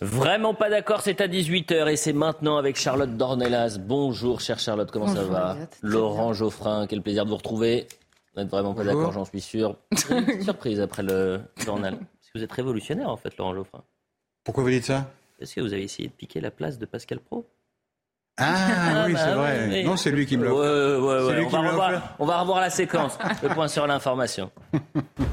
Vraiment pas d'accord, c'est à 18h et c'est maintenant avec Charlotte Dornelas. Bonjour chère Charlotte, comment ça va Laurent Geoffrin, quel plaisir de vous retrouver. Vous n'êtes vraiment pas d'accord, j'en suis sûr. Une surprise après le journal. Parce que vous êtes révolutionnaire en fait, Laurent Geoffrin. Pourquoi vous dites ça? Parce que vous avez essayé de piquer la place de Pascal Pro. Ah, oui, c'est bah vrai. Non, c'est lui qui me l'a ouais, on, va revoir, on va revoir la séquence. le point sur l'information.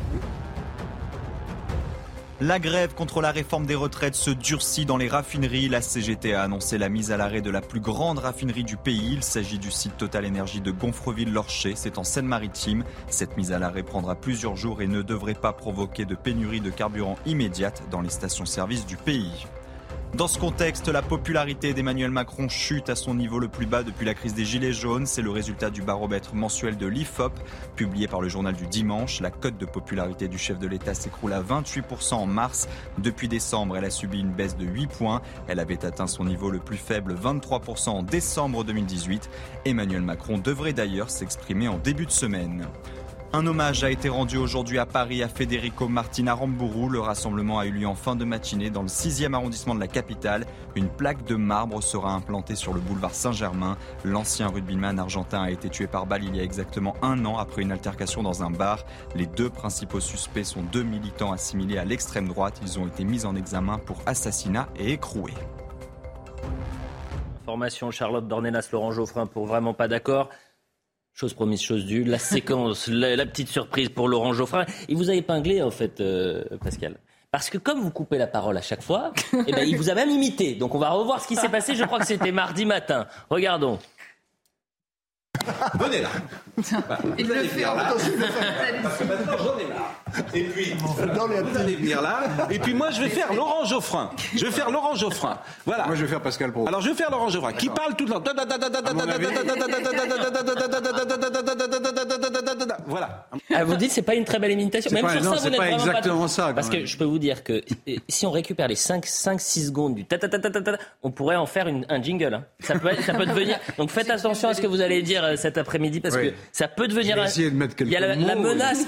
La grève contre la réforme des retraites se durcit dans les raffineries. La CGT a annoncé la mise à l'arrêt de la plus grande raffinerie du pays. Il s'agit du site Total Énergie de Gonfreville-Lorcher. C'est en Seine-Maritime. Cette mise à l'arrêt prendra plusieurs jours et ne devrait pas provoquer de pénurie de carburant immédiate dans les stations-service du pays. Dans ce contexte, la popularité d'Emmanuel Macron chute à son niveau le plus bas depuis la crise des Gilets jaunes. C'est le résultat du baromètre mensuel de l'IFOP, publié par le journal du dimanche. La cote de popularité du chef de l'État s'écroule à 28% en mars. Depuis décembre, elle a subi une baisse de 8 points. Elle avait atteint son niveau le plus faible, 23% en décembre 2018. Emmanuel Macron devrait d'ailleurs s'exprimer en début de semaine. Un hommage a été rendu aujourd'hui à Paris à Federico Martin Aramburu. Le rassemblement a eu lieu en fin de matinée dans le 6e arrondissement de la capitale. Une plaque de marbre sera implantée sur le boulevard Saint-Germain. L'ancien rugbyman argentin a été tué par balle il y a exactement un an après une altercation dans un bar. Les deux principaux suspects sont deux militants assimilés à l'extrême droite. Ils ont été mis en examen pour assassinat et écroués. Formation Charlotte Dornelas, Laurent Geoffrin pour vraiment pas d'accord. Chose promise, chose due. La séquence, la, petite surprise pour Laurent Geoffrin. Il vous a épinglé, en fait, euh, Pascal. Parce que comme vous coupez la parole à chaque fois, eh ben, il vous a même imité. Donc on va revoir ce qui s'est passé. Je crois que c'était mardi matin. Regardons. Venez là. il le fait. Là, parce que maintenant j'en ai marre. Et puis, vous allez venir là. Et puis moi, je vais faire Laurent Geoffrin. Je vais faire Laurent Geoffrin. Voilà. Moi, je vais faire Pascal Pro. Alors, je vais faire Laurent Geoffrin, qui parle tout le temps. Voilà. vous dites c'est pas une très belle imitation. Même pas, non, ça, vous pas exactement ça. Parce que je peux vous dire que si on récupère les 5-6 secondes du ta ta ta ta ta, on pourrait en faire un jingle. Ça peut, ça peut devenir. Donc faites attention à ce que vous allez dire cet après-midi parce que ça peut devenir. Il y a la menace.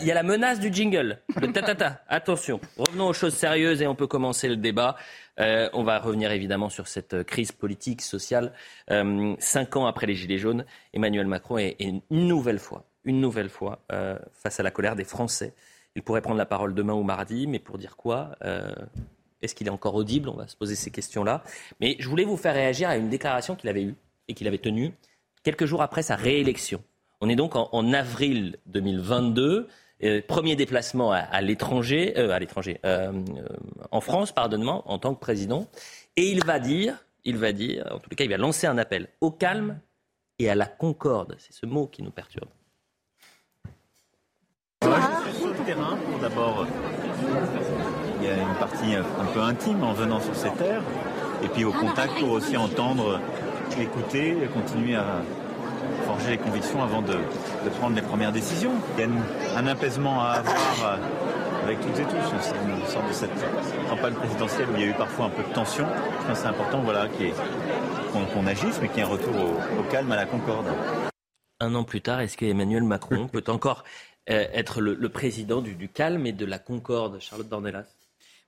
Il y a la menace du jingle. Le ta Attention. Revenons aux choses sérieuses et on peut commencer le débat. Euh, on va revenir évidemment sur cette crise politique, sociale. Euh, cinq ans après les Gilets jaunes, Emmanuel Macron est, une nouvelle fois, une nouvelle fois, euh, face à la colère des Français. Il pourrait prendre la parole demain ou mardi, mais pour dire quoi Est-ce qu'il est encore audible? On va se poser ces questions-là. Mais je voulais vous faire réagir à une déclaration qu'il avait eue et qu'il avait tenue quelques jours après sa réélection. On est donc en avril 2022. Euh, premier déplacement à, l'étranger, euh, à l'étranger, euh, en France, pardonnement, en tant que président. Et il va dire, il va dire, en tous les cas, il va lancer un appel au calme et à la concorde. C'est ce mot qui nous perturbe. Sur le terrain, d'abord, il y a une partie un peu intime en venant sur ces terres, et puis au contact pour aussi entendre, écouter, continuer à, forger les convictions avant de, prendre les premières décisions. Il y a un apaisement à avoir euh, avec toutes et tous. C'est une sorte de cette campagne présidentielle où il y a eu parfois un peu de tension. c'est important voilà, qu'on agisse, mais qu'il y ait un retour au, calme, à la concorde. Un an plus tard, est-ce qu'Emmanuel Macron peut encore euh, être le, président du, calme et de la concorde, Charlotte Dornelas?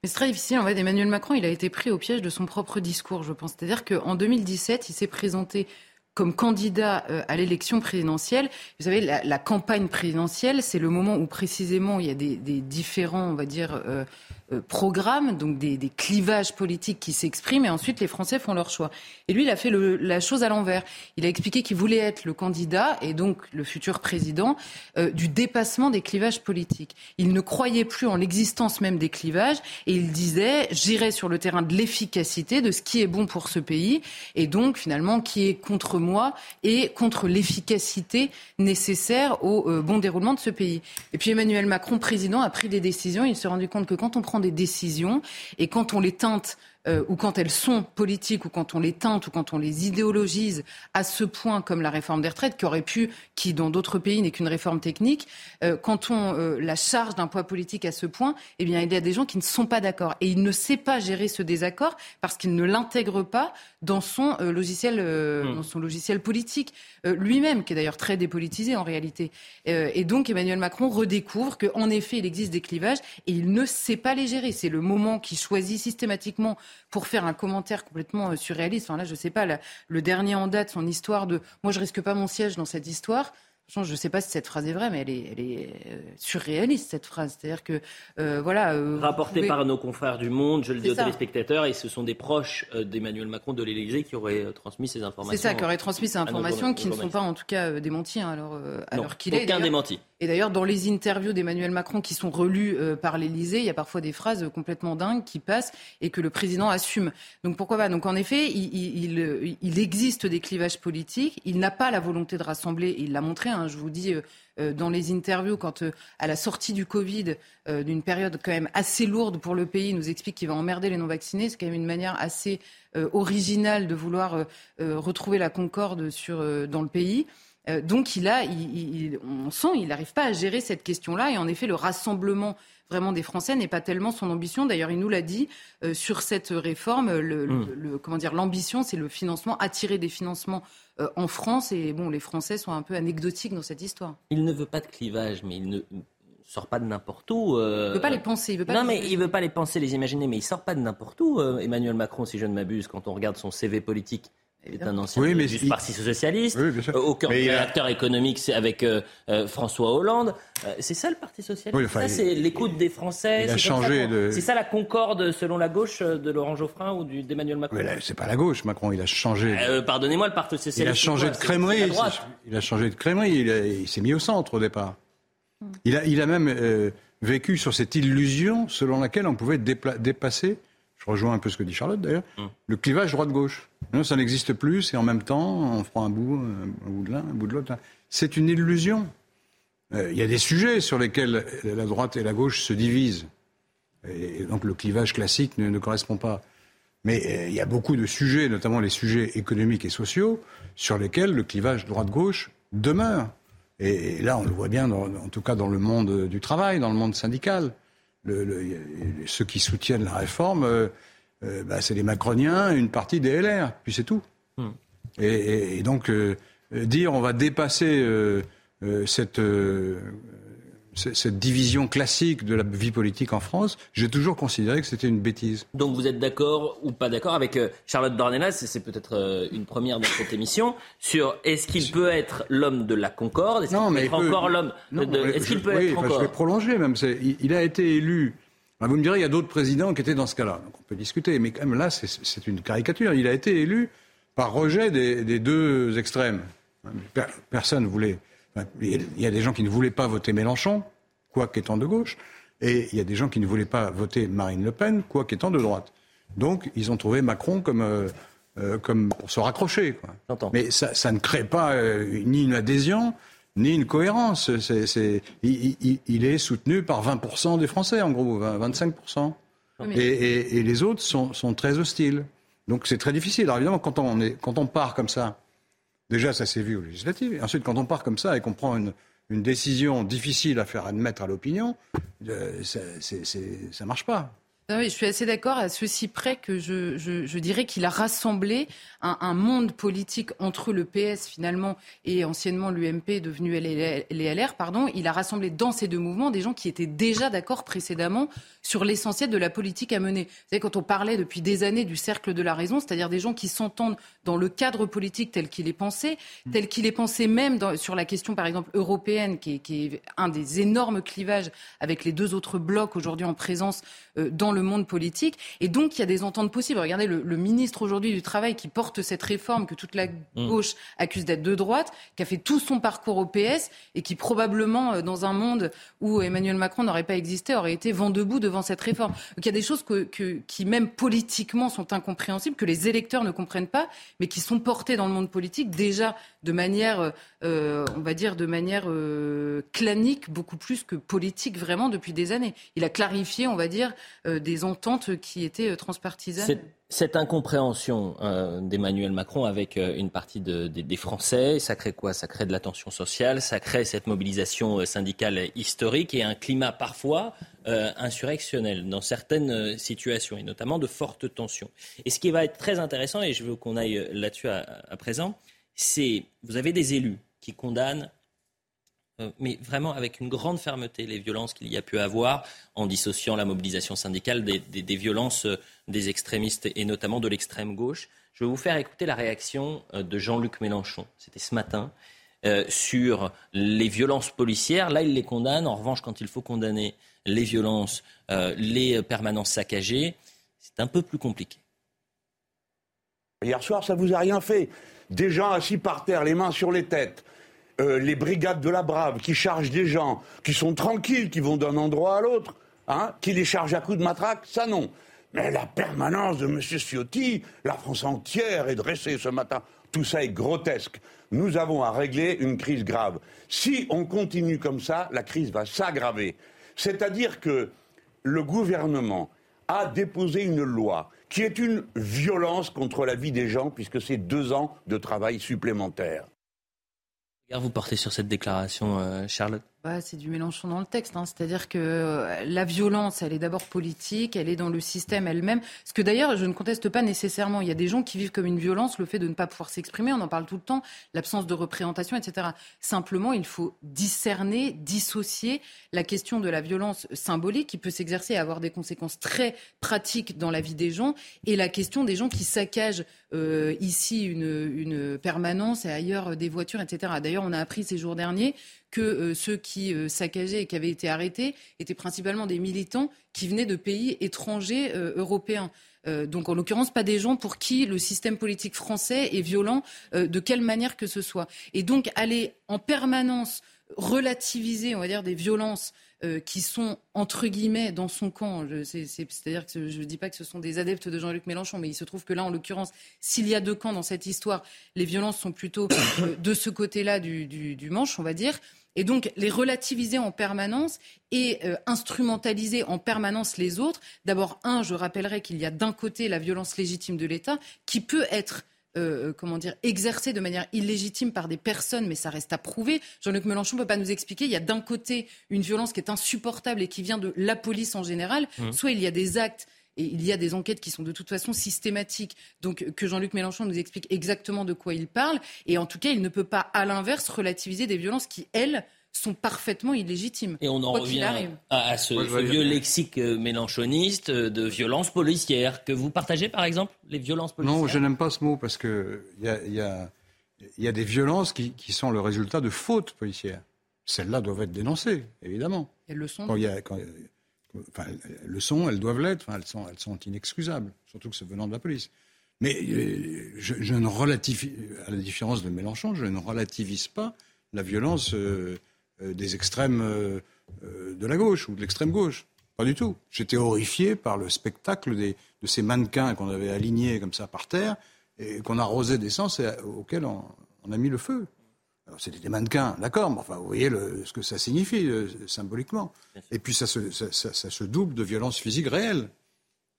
C'est très difficile. En fait, Emmanuel Macron, il a été pris au piège de son propre discours, je pense. C'est-à-dire qu'en 2017, il s'est présenté comme candidat euh, à l'élection présidentielle. Vous savez, la, campagne présidentielle, c'est le moment où précisément il y a des, des différents, on va dire, euh, euh, programmes, donc des, clivages politiques qui s'expriment, et ensuite les Français font leur choix. Et lui, il a fait la chose à l'envers. Il a expliqué qu'il voulait être le candidat et donc le futur président euh, du dépassement des clivages politiques. Il ne croyait plus en l'existence même des clivages et il disait j'irai sur le terrain de l'efficacité, de ce qui est bon pour ce pays et donc finalement qui est contre moi et contre l'efficacité nécessaire au euh, bon déroulement de ce pays. Et puis Emmanuel Macron, président, a pris des décisions. Il s'est rendu compte que quand on prend des décisions. Et quand on les teinte euh, ou quand elles sont politiques, ou quand on les teinte, ou quand on les idéologise à ce point, comme la réforme des retraites, qui aurait pu, qui dans d'autres pays n'est qu'une réforme technique, euh, quand on euh, la charge d'un poids politique à ce point, eh bien, il y a des gens qui ne sont pas d'accord. Et il ne sait pas gérer ce désaccord parce qu'il ne l'intègre pas dans son logiciel, hmm. dans son logiciel politique lui-même, qui est d'ailleurs très dépolitisé en réalité. et donc, Emmanuel Macron redécouvre qu'en effet, il existe des clivages et il ne sait pas les gérer. C'est le moment qu'il choisit systématiquement pour faire un commentaire complètement euh, surréaliste. Enfin là, je sais pas, le dernier en date, son histoire de moi je risque pas mon siège dans cette histoire. Je ne sais pas si cette phrase est vraie, mais elle est, elle est euh, surréaliste, cette phrase. C'est-à-dire que, euh, voilà. Euh, Rapportée par nos confrères du Monde, je le dis aux téléspectateurs, et ce sont des proches d'Emmanuel Macron de l'Élysée qui auraient transmis ces informations. C'est ça, qui auraient transmis ces informations, qui ne sont pas en tout cas démenties, hein, alors, alors qu'il est. Aucun démenti. Et d'ailleurs, dans les interviews d'Emmanuel Macron qui sont relues par l'Élysée, il y a parfois des phrases complètement dingues qui passent et que le président assume. Donc pourquoi pas? Donc en effet, il, il, il, existe des clivages politiques. Il n'a pas la volonté de rassembler. Il l'a montré. Hein, je vous dis, euh, euh, dans les interviews, quand euh, à la sortie du Covid, d'une période quand même assez lourde pour le pays, il nous explique qu'il va emmerder les non-vaccinés. C'est quand même une manière assez originale de vouloir retrouver la concorde dans le pays. Donc il a, il, on sent, il n'arrive pas à gérer cette question-là. Et en effet, le rassemblement vraiment des Français n'est pas tellement son ambition. D'ailleurs, il nous l'a dit euh, sur cette réforme. Le, hmm. comment dire, l'ambition, c'est le financement, attirer des financements euh, en France. Et bon, les Français sont un peu anecdotiques dans cette histoire. Il ne veut pas de clivage, mais il ne sort pas de n'importe où. Euh... Il veut pas les penser. Il veut pas non, mais il veut pas les penser, les imaginer, mais il sort pas de n'importe où. Euh, Emmanuel Macron, si je ne m'abuse, quand on regarde son CV politique est un ancien du Parti socialiste, oui, aucun acteur économique avec euh, euh, François Hollande. Euh, c'est ça le Parti socialiste. ça c'est l'écoute des Français. C'est de... ça la concorde selon la gauche de Laurent Geoffrin ou d'Emmanuel Macron. Mais c'est pas la gauche, Macron. Il a changé. Pardonnez-moi, le Parti socialiste. Il a changé de crèmerie. Il a changé de crèmerie. Il, s'est mis au centre au départ. Il a, il a même vécu sur cette illusion selon laquelle on pouvait dépasser je rejoins un peu ce que dit Charlotte d'ailleurs, hum. le clivage droite-gauche. Non, ça n'existe plus et en même temps, on prend un bout, un bout de l'un, un bout de l'autre. C'est une illusion. Euh, il y a des sujets sur lesquels la droite et la gauche se divisent. Et, donc le clivage classique ne, correspond pas. Mais euh, il y a beaucoup de sujets, notamment les sujets économiques et sociaux, sur lesquels le clivage droite-gauche demeure. Et, là, on le voit bien, en tout cas dans le monde du travail, dans le monde syndical le, ceux qui soutiennent la réforme, euh, euh, bah, c'est les Macroniens, une partie des LR, puis c'est tout. Hmm. Et, donc euh, dire on va dépasser cette cette division classique de la vie politique en France, j'ai toujours considéré que c'était une bêtise. Donc vous êtes d'accord ou pas d'accord avec euh, Charlotte Dornelas, c'est peut-être euh, une première dans cette émission, sur est-ce qu'il peut être l'homme de la concorde Est-ce qu'il peut être encore l'homme de... Est-ce qu'il peut être encore... Je vais prolonger même. Il, a été élu... vous me direz, il y a d'autres présidents qui étaient dans ce cas-là. Donc on peut discuter. Mais quand même là, c'est une caricature. Il a été élu par rejet des, deux extrêmes. Personne ne voulait il y a des gens qui ne voulaient pas voter Mélenchon, quoi qu'étant de gauche, et il y a des gens qui ne voulaient pas voter Marine Le Pen, quoi qu'étant de droite. Donc, ils ont trouvé Macron comme, euh, euh, comme pour se raccrocher. Mais ça, ne crée pas euh, ni une adhésion, ni une cohérence. il, est soutenu par 20% des Français, en gros, 25%. Et, les autres sont, sont très hostiles. Donc c'est très difficile. Alors évidemment, quand on, est, quand on part comme ça Déjà, ça s'est vu aux législatives. Et ensuite, quand on part comme ça et qu'on prend une, décision difficile à faire admettre à l'opinion, euh, ça ne marche pas. Je suis assez d'accord à ceci près que je, dirais qu'il a rassemblé un, monde politique entre le PS finalement et anciennement l'UMP devenu les LR. Pardon, il a rassemblé dans ces deux mouvements des gens qui étaient déjà d'accord précédemment sur l'essentiel de la politique à mener. Vous savez, quand on parlait depuis des années du cercle de la raison, c'est-à-dire des gens qui s'entendent dans le cadre politique tel qu'il est pensé, tel qu'il est pensé même sur la question par exemple européenne, qui est, qui est, un des énormes clivages avec les deux autres blocs aujourd'hui en présence euh, dans le monde politique. Et donc, il y a des ententes possibles. Regardez le, ministre aujourd'hui du Travail qui porte cette réforme que toute la mm. gauche accuse d'être de droite, qui a fait tout son parcours au PS et qui probablement, euh, dans un monde où Emmanuel Macron n'aurait pas existé, aurait été vent debout devant cette réforme. Donc, il y a des choses que, qui, même politiquement, sont incompréhensibles, que les électeurs ne comprennent pas, mais qui sont portées dans le monde politique déjà de manière, euh, on va dire, de manière clanique, beaucoup plus que politique vraiment depuis des années. Il a clarifié, on va dire, des ententes qui étaient transpartisanes. Cette incompréhension d'Emmanuel Macron avec une partie des Français, ça crée quoi? Ça crée de la tension sociale, ça crée cette mobilisation syndicale historique et un climat parfois insurrectionnel dans certaines situations, et notamment de fortes tensions. Et ce qui va être très intéressant, et je veux qu'on aille là-dessus à présent, c'est vous avez des élus qui condamnent euh, mais vraiment avec une grande fermeté les violences qu'il y a pu avoir en dissociant la mobilisation syndicale des, violences euh, des extrémistes et notamment de l'extrême gauche. Je vais vous faire écouter la réaction euh, de Jean-Luc Mélenchon. C'était ce matin. sur les violences policières. Là, il les condamne. En revanche, quand il faut condamner les violences, les permanences saccagées, c'est un peu plus compliqué. Hier soir, ça vous a rien fait. Des gens assis par terre, les mains sur les têtes, euh, les brigades de la Brave qui chargent des gens qui sont tranquilles, qui vont d'un endroit à l'autre, hein, qui les chargent à coups de matraque, ça non. Mais la permanence de M. Ciotti, la France entière est dressée ce matin. Tout ça est grotesque. Nous avons à régler une crise grave. Si on continue comme ça, la crise va s'aggraver. C'est-à-dire que le gouvernement a déposé une loi qui est une violence contre la vie des gens, puisque c'est deux ans de travail supplémentaire vous portez sur cette déclaration, euh, Charlotte? Bah, c'est du Mélenchon dans le texte. Hein. C'est-à-dire que euh, la violence, elle est d'abord politique, elle est dans le système elle-même. Ce que d'ailleurs, je ne conteste pas nécessairement. Il y a des gens qui vivent comme une violence le fait de ne pas pouvoir s'exprimer, on en parle tout le temps, l'absence de représentation, etc. Simplement, il faut discerner, dissocier la question de la violence symbolique qui peut s'exercer et avoir des conséquences très pratiques dans la vie des gens et la question des gens qui saccagent euh, ici une, une permanence et ailleurs des voitures, etc. D'ailleurs, on a appris ces jours derniers que euh, ceux qui euh, saccageaient et qui avaient été arrêtés étaient principalement des militants qui venaient de pays étrangers euh, européens. donc en l'occurrence pas des gens pour qui le système politique français est violent de quelle manière que ce soit. Et donc aller en permanence relativiser, on va dire, des violences qui sont entre guillemets dans son camp. C'est-à-dire que je ne dis pas que ce sont des adeptes de Jean-Luc Mélenchon, mais il se trouve que là, en l'occurrence, s'il y a deux camps dans cette histoire, les violences sont plutôt de ce côté-là du, manche, on va dire. Et donc les relativiser en permanence et euh, instrumentaliser en permanence les autres. D'abord, un, je rappellerai qu'il y a d'un côté la violence légitime de l'État qui peut être euh, comment dire, exercée de manière illégitime par des personnes, mais ça reste à prouver. Jean-Luc Mélenchon ne peut pas nous expliquer. Il y a d'un côté une violence qui est insupportable et qui vient de la police en général, mmh. soit il y a des actes et il y a des enquêtes qui sont de toute façon systématiques. Donc que Jean-Luc Mélenchon nous explique exactement de quoi il parle. Et en tout cas, il ne peut pas, à l'inverse, relativiser des violences qui, elles, sont parfaitement illégitimes. Et on en revient à, ce, vieux lexique euh, mélanchoniste euh, de violence policière que vous partagez par exemple, les violences policières Non, je n'aime pas ce mot parce qu'il y a, y, a, y a des violences qui, qui, sont le résultat de fautes policières. Celles-là doivent être dénoncées, évidemment. Elles le sont. Quand y a, quand, enfin, le sont, elles doivent l'être, elles, sont, elles inexcusables, surtout que c'est venant de la police. Mais euh, je, ne relativise, à la différence de Mélenchon, je ne relativise pas la violence. Euh, des extrêmes euh, euh, de la gauche ou de l'extrême gauche. Pas du tout. J'étais horrifié par le spectacle de ces mannequins qu'on avait alignés comme ça par terre et qu'on arrosait d'essence et auxquels on, a mis le feu. Alors c'était des mannequins, d'accord, mais enfin vous voyez ce que ça signifie symboliquement. Et puis ça se, double de violences physiques réelles.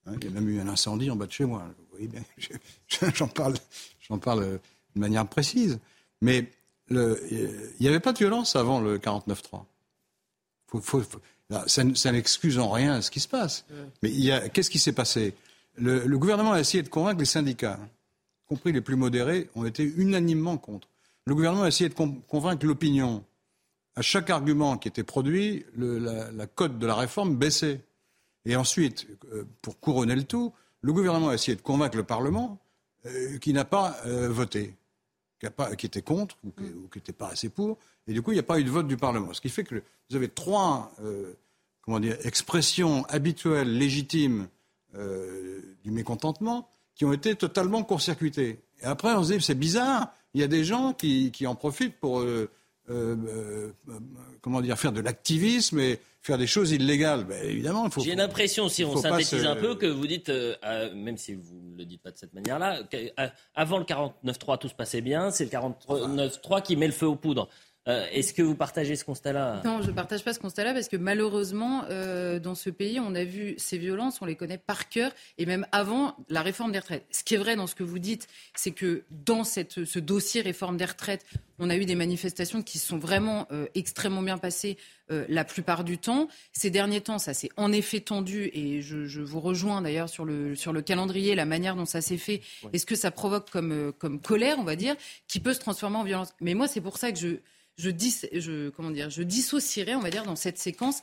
Hein, il y a même eu un incendie en bas de chez moi. Vous voyez bien, j'en parle, j'en parle de manière précise. Mais il n'y avait pas de violence avant le 49-3. ça, n'excuse en rien ce qui se passe. Mais qu'est-ce qui s'est passé? Le, gouvernement a essayé de convaincre les syndicats, y compris les plus modérés, ont été unanimement contre. Le gouvernement a essayé de convaincre l'opinion. À chaque argument qui était produit, la, cote de la réforme baissait. Et ensuite, euh, pour couronner le tout, le gouvernement a essayé de convaincre le Parlement euh, qui n'a pas euh, voté qui, était contre ou qui n'était pas assez pour. Et du coup, il n'y a pas eu de vote du Parlement. Ce qui fait que vous avez trois comment dire, expressions habituelles, légitimes du mécontentement qui ont été totalement court-circuitées. Et après, on se dit, c'est bizarre, il y a des gens qui, qui en profitent pour euh, comment dire, faire de l'activisme et faire des choses illégales. Ben, évidemment, il faut. J'ai l'impression, si on synthétise un peu, que vous dites, euh, euh, même si vous ne le dites pas de cette manière-là, qu'avant euh, le 49-3, tout se passait bien, c'est le 49-3 qui met le feu aux poudres. Euh, est-ce que vous partagez ce constat-là Non, je ne partage pas ce constat-là parce que malheureusement, euh, dans ce pays, on a vu ces violences, on les connaît par cœur et même avant la réforme des retraites. Ce qui est vrai dans ce que vous dites, c'est que dans cette, ce dossier réforme des retraites, on a eu des manifestations qui sont vraiment euh, extrêmement bien passées la plupart du temps. Ces derniers temps, ça s'est en effet tendu et je, je vous rejoins d'ailleurs sur le, sur le calendrier, la manière dont ça s'est fait est ce que ça provoque comme, comme colère, on va dire, qui peut se transformer en violence. Mais moi, c'est pour ça que je je, dis, comment dire, je dissocierais, on va dire, dans cette séquence,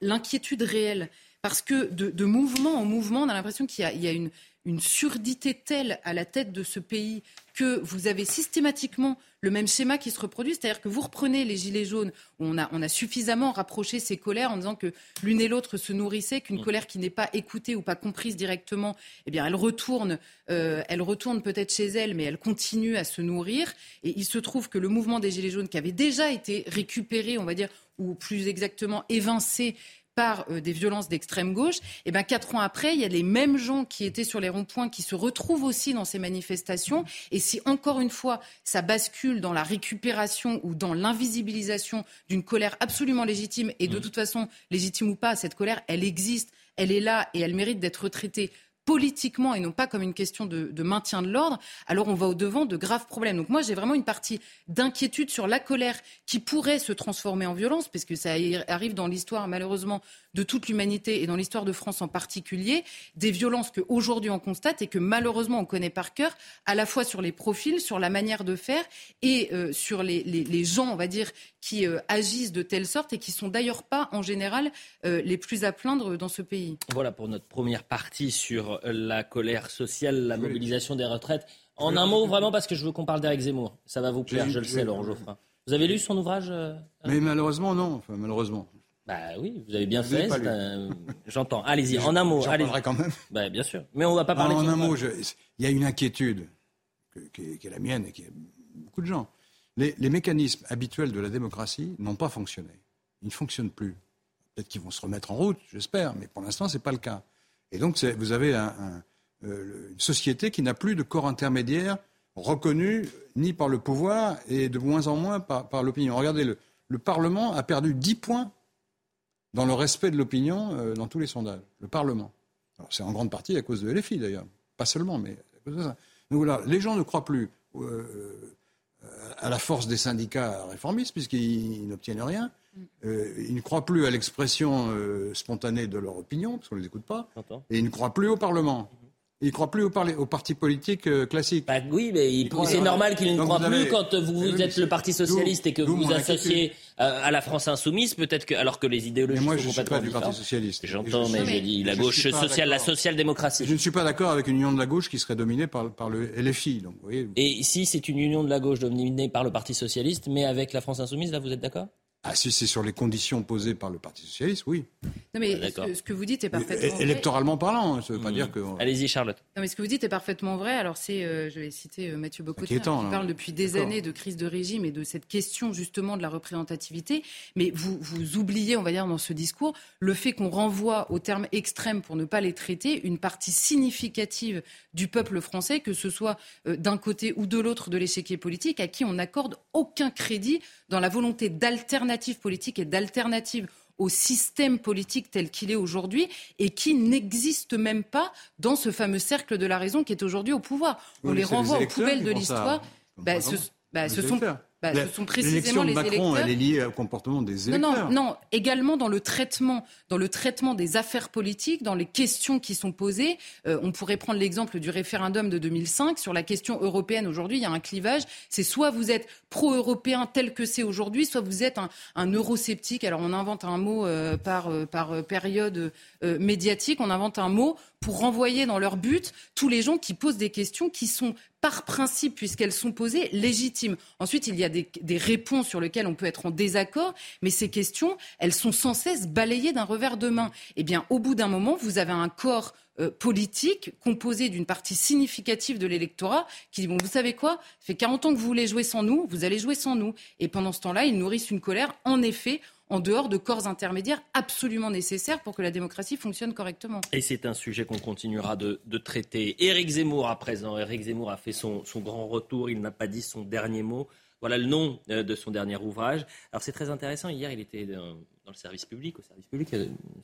l'inquiétude réelle. Parce que de, mouvement en mouvement, on a l'impression qu'il y a, une, une surdité telle à la tête de ce pays que vous avez systématiquement le même schéma qui se reproduit, c'est-à-dire que vous reprenez les gilets jaunes, on a, on a suffisamment rapproché ces colères en disant que l'une et l'autre se nourrissaient, qu'une mm. colère qui n'est pas écoutée ou pas comprise directement, eh bien elle retourne, euh, elle retourne peut-être chez elle, mais elle continue à se nourrir. Et il se trouve que le mouvement des gilets jaunes, qui avait déjà été récupéré, on va dire, ou plus exactement évincé par euh, des violences d'extrême gauche, et eh ben quatre ans après, il y a les mêmes gens qui étaient sur les ronds-points qui se retrouvent aussi dans ces manifestations. Et si encore une fois ça bascule dans la récupération ou dans l'invisibilisation d'une colère absolument légitime, et de mmh. toute façon légitime ou pas, cette colère, elle existe, elle est là et elle mérite d'être retraitée politiquement et non pas comme une question de, maintien de l'ordre, alors on va au-devant de graves problèmes. Donc moi, j'ai vraiment une partie d'inquiétude sur la colère qui pourrait se transformer en violence, parce que ça arrive dans l'histoire, malheureusement, de toute l'humanité et dans l'histoire de France en particulier, des violences qu'aujourd'hui on constate et que malheureusement on connaît par cœur, à la fois sur les profils, sur la manière de faire et euh, sur les, gens, on va dire, qui euh, agissent de telle sorte et qui sont d'ailleurs pas en général euh, les plus à plaindre dans ce pays. Voilà pour notre première partie sur la colère sociale, la mobilisation des retraites. En un mot, vraiment, parce que je veux qu'on parle d'Éric Zemmour. Ça va vous plaire, je le sais, Laurent Geoffrin. Vous avez lu son ouvrage Mais malheureusement, non. Enfin, malheureusement. Bah oui, vous avez bien fait. J'entends. Allez-y, en un mot. Allez quand même. Bah, bien sûr. Mais on ne va pas parler. en un mot, il y a une inquiétude qui, est, la mienne et qui est beaucoup de gens. Les, mécanismes habituels de la démocratie n'ont pas fonctionné. Ils ne fonctionnent plus. Peut-être qu'ils vont se remettre en route, j'espère, mais pour l'instant, ce n'est pas le cas. Et donc, vous avez euh, une société qui n'a plus de corps intermédiaire reconnu ni par le pouvoir et de moins en moins par, l'opinion. Regardez, le, le Parlement a perdu 10 points dans le respect de l'opinion euh, dans tous les sondages, le Parlement. C'est en grande partie à cause de LFI d'ailleurs, pas seulement, mais à cause de ça. Voilà, les gens ne croient plus euh, à la force des syndicats réformistes puisqu'ils n'obtiennent rien. Euh, ils ne croient plus à l'expression spontanée de leur opinion parce qu'on ne les écoute pas. Et ils ne croient plus au Parlement. Il ne croit plus aux, partis politiques euh, classiques. Bah oui, mais c'est normal qu'il ne croit plus quand vous, êtes le Parti socialiste et que vous vous associez à la France insoumise, peut-être que alors que les idéologies moi, sont complètement différentes. Moi, je suis pas du Parti socialiste. J'entends, mais je dis la gauche sociale, la social-démocratie. Je ne suis pas d'accord avec une union de la gauche qui serait dominée par, par le LFI. Donc, vous voyez. Et si c'est une union de la gauche dominée par le Parti socialiste, mais avec la France insoumise, là, vous êtes d'accord? Ah, si c'est sur les conditions posées par le Parti Socialiste, oui. Non, mais ce, que, vous dites est parfaitement vrai. Électoralement parlant, hein, ça ne veut pas mmh. dire que. Allez-y, Charlotte. Non, mais ce que vous dites est parfaitement vrai. Alors, c'est, euh, je vais citer euh, Mathieu Bocotier, qui parle depuis des années de crise de régime et de cette question, justement, de la représentativité. Mais vous, vous oubliez, on va dire, dans ce discours, le fait qu'on renvoie aux termes extrêmes pour ne pas les traiter une partie significative du peuple français, que ce soit euh, d'un côté ou de l'autre de l'échiquier politique, à qui on n'accorde aucun crédit dans la volonté d'alternative politique et d'alternative au système politique tel qu'il est aujourd'hui et qui n'existe même pas dans ce fameux cercle de la raison qui est aujourd'hui au pouvoir. On les renvoie aux poubelles de l'histoire. Bah, ce, bah, ce sont bah, ce sont précisément les Macron, électeurs. Elle est liée au comportement des électeurs. Non, non, non, également dans le traitement, dans le traitement des affaires politiques, dans les questions qui sont posées. Euh, on pourrait prendre l'exemple du référendum de 2005 sur la question européenne. Aujourd'hui, il y a un clivage. C'est soit vous êtes pro-européen tel que c'est aujourd'hui, soit vous êtes un, un, eurosceptique. Alors on invente un mot euh, par, euh, par période médiatique. On invente un mot pour renvoyer dans leur but tous les gens qui posent des questions qui sont par principe, puisqu'elles sont posées, légitimes. Ensuite, il y a des, réponses sur lesquelles on peut être en désaccord, mais ces questions, elles sont sans cesse balayées d'un revers de main. Eh bien, au bout d'un moment, vous avez un corps euh, politique composé d'une partie significative de l'électorat qui dit bon vous savez quoi? Ça fait 40 ans que vous voulez jouer sans nous vous allez jouer sans nous et pendant ce temps-là ils nourrissent une colère en effet en dehors de corps intermédiaires absolument nécessaires pour que la démocratie fonctionne correctement. Et c'est un sujet qu'on continuera de, traiter. Éric Zemmour à présent. Éric Zemmour a fait son, grand retour. Il n'a pas dit son dernier mot. Voilà le nom de son dernier ouvrage. Alors c'est très intéressant. Hier, il était dans, le service public, au service public,